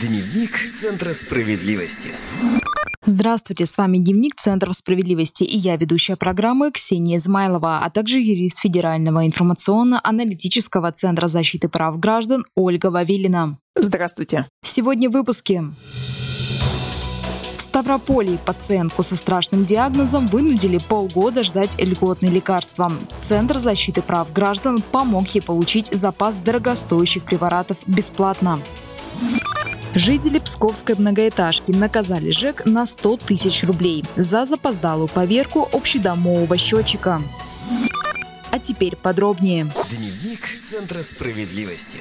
Дневник Центра справедливости. Здравствуйте, с вами Дневник Центра справедливости и я, ведущая программы Ксения Измайлова, а также юрист Федерального информационно-аналитического Центра защиты прав граждан Ольга Вавилина. Здравствуйте. Сегодня в выпуске. В Ставрополе пациентку со страшным диагнозом вынудили полгода ждать льготные лекарства. Центр защиты прав граждан помог ей получить запас дорогостоящих препаратов бесплатно. Жители Псковской многоэтажки наказали ЖЭК на 100 тысяч рублей за запоздалую поверку общедомового счетчика. А теперь подробнее. Дневник Центра справедливости.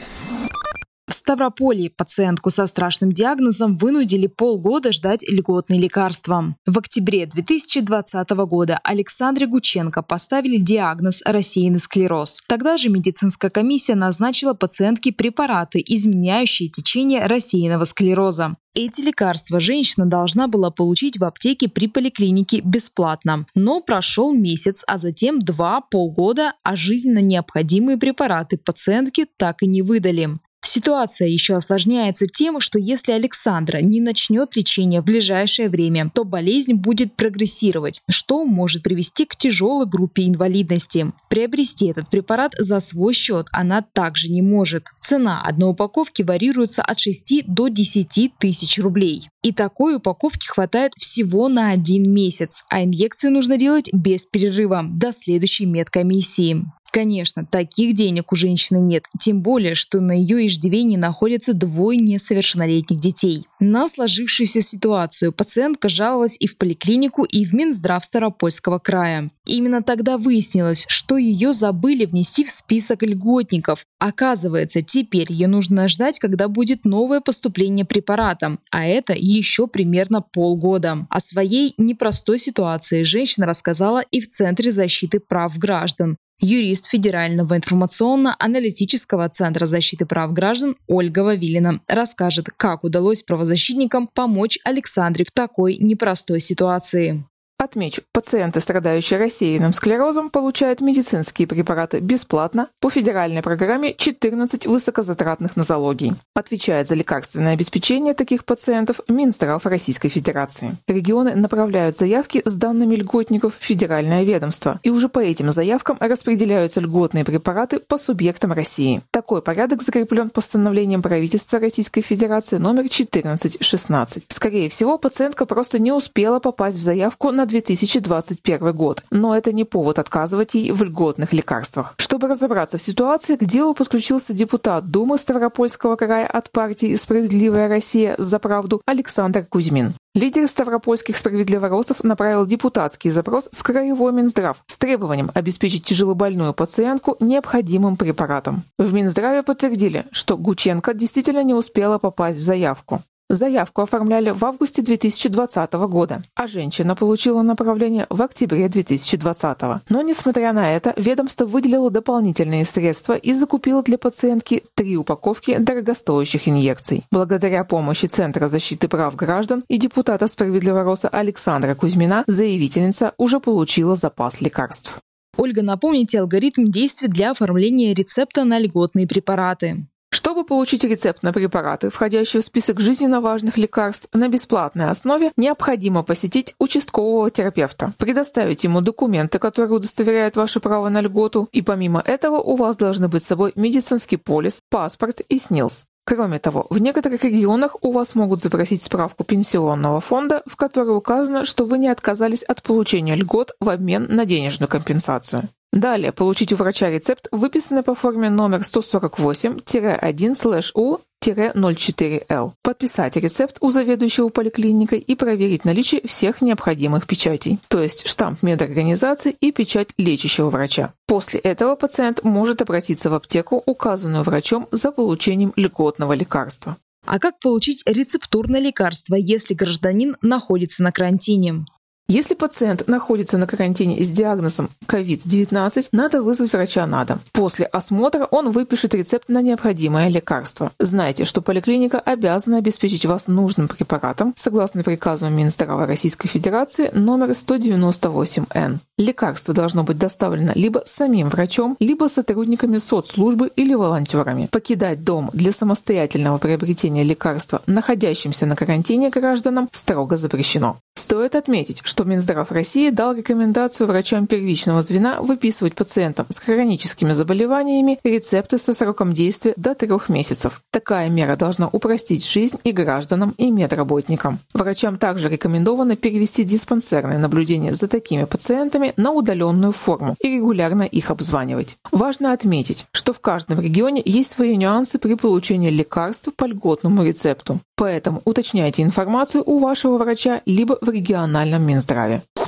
В Ставрополе пациентку со страшным диагнозом вынудили полгода ждать льготные лекарства. В октябре 2020 года Александре Гученко поставили диагноз рассеянный склероз. Тогда же медицинская комиссия назначила пациентке препараты, изменяющие течение рассеянного склероза. Эти лекарства женщина должна была получить в аптеке при поликлинике бесплатно. Но прошел месяц, а затем два полгода, а жизненно необходимые препараты пациентке так и не выдали. Ситуация еще осложняется тем, что если Александра не начнет лечение в ближайшее время, то болезнь будет прогрессировать, что может привести к тяжелой группе инвалидности. Приобрести этот препарат за свой счет она также не может. Цена одной упаковки варьируется от 6 до 10 тысяч рублей. И такой упаковки хватает всего на один месяц, а инъекции нужно делать без перерыва до следующей медкомиссии. Конечно, таких денег у женщины нет, тем более, что на ее иждивении находятся двое несовершеннолетних детей. На сложившуюся ситуацию пациентка жаловалась и в поликлинику, и в Минздрав Старопольского края. Именно тогда выяснилось, что ее забыли внести в список льготников. Оказывается, теперь ей нужно ждать, когда будет новое поступление препарата, а это еще примерно полгода. О своей непростой ситуации женщина рассказала и в Центре защиты прав граждан. Юрист Федерального информационно-аналитического центра защиты прав граждан Ольга Вавилина расскажет, как удалось правозащитникам помочь Александре в такой непростой ситуации. Отмечу, пациенты, страдающие рассеянным склерозом, получают медицинские препараты бесплатно по федеральной программе 14 высокозатратных нозологий. Отвечает за лекарственное обеспечение таких пациентов Минздрав Российской Федерации. Регионы направляют заявки с данными льготников в федеральное ведомство, и уже по этим заявкам распределяются льготные препараты по субъектам России. Такой порядок закреплен постановлением правительства Российской Федерации номер 1416. Скорее всего, пациентка просто не успела попасть в заявку на 2021 год, но это не повод отказывать ей в льготных лекарствах. Чтобы разобраться в ситуации, к делу подключился депутат Думы Ставропольского края от партии «Справедливая Россия за правду» Александр Кузьмин. Лидер ставропольских справедливоросов направил депутатский запрос в Краевой Минздрав с требованием обеспечить тяжелобольную пациентку необходимым препаратом. В Минздраве подтвердили, что Гученко действительно не успела попасть в заявку. Заявку оформляли в августе 2020 года, а женщина получила направление в октябре 2020. Но, несмотря на это, ведомство выделило дополнительные средства и закупило для пациентки три упаковки дорогостоящих инъекций. Благодаря помощи Центра защиты прав граждан и депутата Справедливороса Александра Кузьмина заявительница уже получила запас лекарств. Ольга, напомните алгоритм действий для оформления рецепта на льготные препараты. Чтобы получить рецепт на препараты, входящие в список жизненно важных лекарств на бесплатной основе, необходимо посетить участкового терапевта, предоставить ему документы, которые удостоверяют ваше право на льготу, и помимо этого у вас должны быть с собой медицинский полис, паспорт и СНИЛС. Кроме того, в некоторых регионах у вас могут запросить справку пенсионного фонда, в которой указано, что вы не отказались от получения льгот в обмен на денежную компенсацию. Далее получить у врача рецепт, выписанный по форме номер 148-1-U-04L. Подписать рецепт у заведующего поликлиникой и проверить наличие всех необходимых печатей, то есть штамп медорганизации и печать лечащего врача. После этого пациент может обратиться в аптеку, указанную врачом, за получением льготного лекарства. А как получить рецептурное лекарство, если гражданин находится на карантине? Если пациент находится на карантине с диагнозом COVID-19, надо вызвать врача на дом. После осмотра он выпишет рецепт на необходимое лекарство. Знайте, что поликлиника обязана обеспечить вас нужным препаратом согласно приказу Минздрава Российской Федерации номер 198Н. Лекарство должно быть доставлено либо самим врачом, либо сотрудниками соцслужбы или волонтерами. Покидать дом для самостоятельного приобретения лекарства находящимся на карантине гражданам строго запрещено. Стоит отметить, что Минздрав России дал рекомендацию врачам первичного звена выписывать пациентам с хроническими заболеваниями рецепты со сроком действия до трех месяцев. Такая мера должна упростить жизнь и гражданам, и медработникам. Врачам также рекомендовано перевести диспансерное наблюдение за такими пациентами на удаленную форму и регулярно их обзванивать. Важно отметить, что в каждом регионе есть свои нюансы при получении лекарств по льготному рецепту. Поэтому уточняйте информацию у вашего врача либо в региональном Минздраве.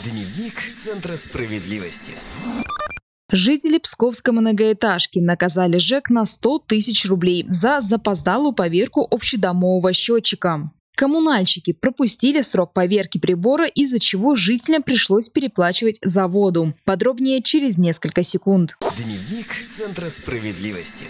Дневник Центра справедливости. Жители Псковской многоэтажки наказали ЖЭК на 100 тысяч рублей за запоздалую поверку общедомового счетчика. Коммунальщики пропустили срок поверки прибора, из-за чего жителям пришлось переплачивать за воду. Подробнее через несколько секунд. Дневник Центра справедливости.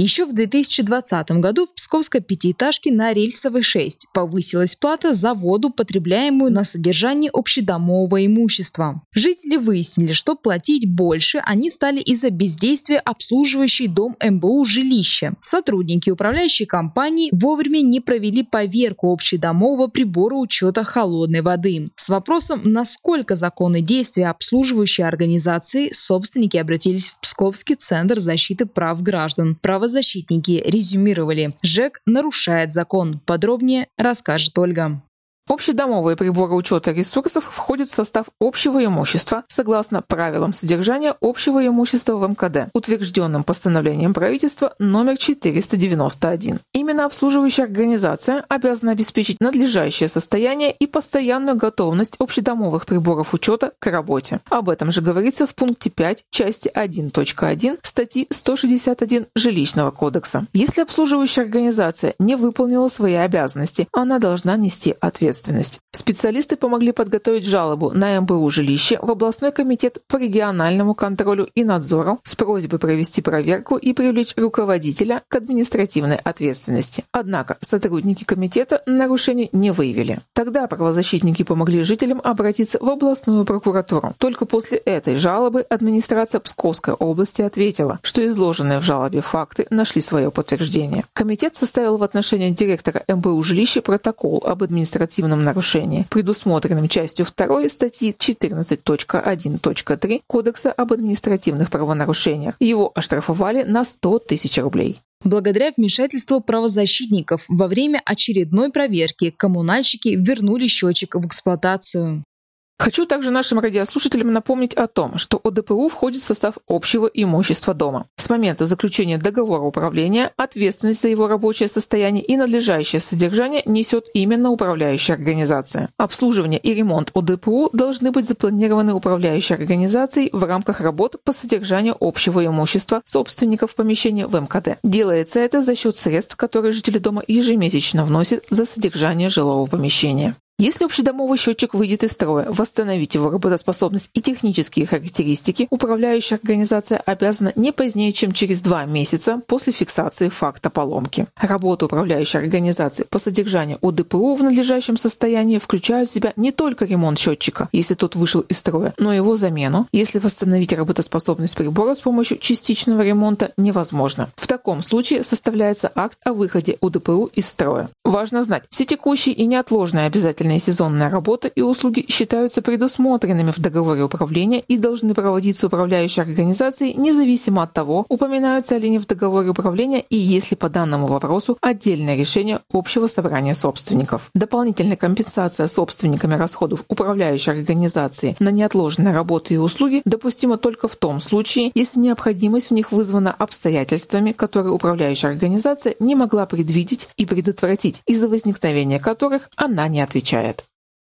Еще в 2020 году в Псковской пятиэтажке на Рельсовой 6 повысилась плата за воду, потребляемую на содержание общедомового имущества. Жители выяснили, что платить больше они стали из-за бездействия обслуживающей дом МБУ жилища. Сотрудники управляющей компании вовремя не провели поверку общедомового прибора учета холодной воды. С вопросом, насколько законны действия обслуживающей организации, собственники обратились в Псковский центр защиты прав граждан. Право правозащитники резюмировали, ЖЭК нарушает закон. Подробнее расскажет Ольга. Общедомовые приборы учета ресурсов входят в состав общего имущества согласно правилам содержания общего имущества в МКД, утвержденным постановлением правительства номер 491. Именно обслуживающая организация обязана обеспечить надлежащее состояние и постоянную готовность общедомовых приборов учета к работе. Об этом же говорится в пункте 5 части 1.1 статьи 161 Жилищного кодекса. Если обслуживающая организация не выполнила свои обязанности, она должна нести ответственность ответственность. Специалисты помогли подготовить жалобу на МБУ жилище в областной комитет по региональному контролю и надзору с просьбой провести проверку и привлечь руководителя к административной ответственности. Однако сотрудники комитета нарушений не выявили. Тогда правозащитники помогли жителям обратиться в областную прокуратуру. Только после этой жалобы администрация Псковской области ответила, что изложенные в жалобе факты нашли свое подтверждение. Комитет составил в отношении директора МБУ жилища протокол об административном административном нарушении, предусмотренном частью 2 статьи 14.1.3 Кодекса об административных правонарушениях. Его оштрафовали на 100 тысяч рублей. Благодаря вмешательству правозащитников во время очередной проверки коммунальщики вернули счетчик в эксплуатацию. Хочу также нашим радиослушателям напомнить о том, что ОДПУ входит в состав общего имущества дома. С момента заключения договора управления ответственность за его рабочее состояние и надлежащее содержание несет именно управляющая организация. Обслуживание и ремонт ОДПУ должны быть запланированы управляющей организацией в рамках работ по содержанию общего имущества собственников помещения в МКД. Делается это за счет средств, которые жители дома ежемесячно вносят за содержание жилого помещения. Если общедомовый счетчик выйдет из строя, восстановить его работоспособность и технические характеристики управляющая организация обязана не позднее, чем через два месяца после фиксации факта поломки. Работа управляющей организации по содержанию ОДПУ в надлежащем состоянии включают в себя не только ремонт счетчика, если тот вышел из строя, но и его замену, если восстановить работоспособность прибора с помощью частичного ремонта невозможно. В таком случае составляется акт о выходе ОДПУ из строя. Важно знать, все текущие и неотложные обязательные Дополнительная сезонная работа и услуги считаются предусмотренными в договоре управления и должны проводиться управляющей организацией независимо от того, упоминаются ли они в договоре управления и если по данному вопросу отдельное решение общего собрания собственников. Дополнительная компенсация собственниками расходов управляющей организации на неотложенные работы и услуги допустима только в том случае, если необходимость в них вызвана обстоятельствами, которые управляющая организация не могла предвидеть и предотвратить, из-за возникновения которых она не отвечает отвечает.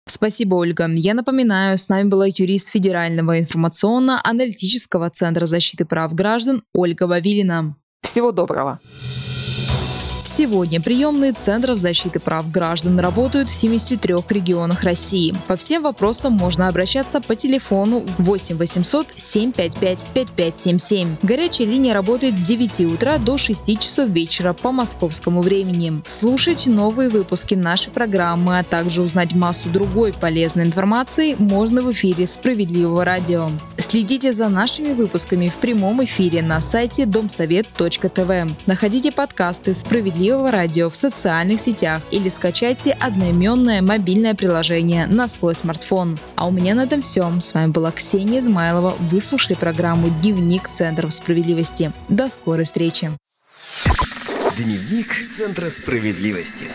Спасибо, Ольга. Я напоминаю, с нами была юрист Федерального информационно-аналитического центра защиты прав граждан Ольга Вавилина. Всего доброго. Сегодня приемные Центров защиты прав граждан работают в 73 регионах России. По всем вопросам можно обращаться по телефону 8 800 755 5577. Горячая линия работает с 9 утра до 6 часов вечера по московскому времени. Слушать новые выпуски нашей программы, а также узнать массу другой полезной информации можно в эфире «Справедливого радио». Следите за нашими выпусками в прямом эфире на сайте домсовет.тв. Находите подкасты «Справедливого радио» в социальных сетях или скачайте одноименное мобильное приложение на свой смартфон. А у меня на этом все. С вами была Ксения Измайлова. Вы слушали программу «Дневник Центров справедливости». До скорой встречи. Дневник Центра справедливости.